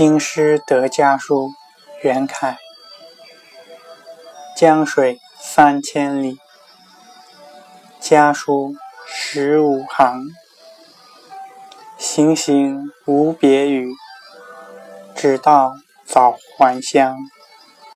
京师得家书，袁凯江水三千里。家书十五行，行行无别语，只道早还乡。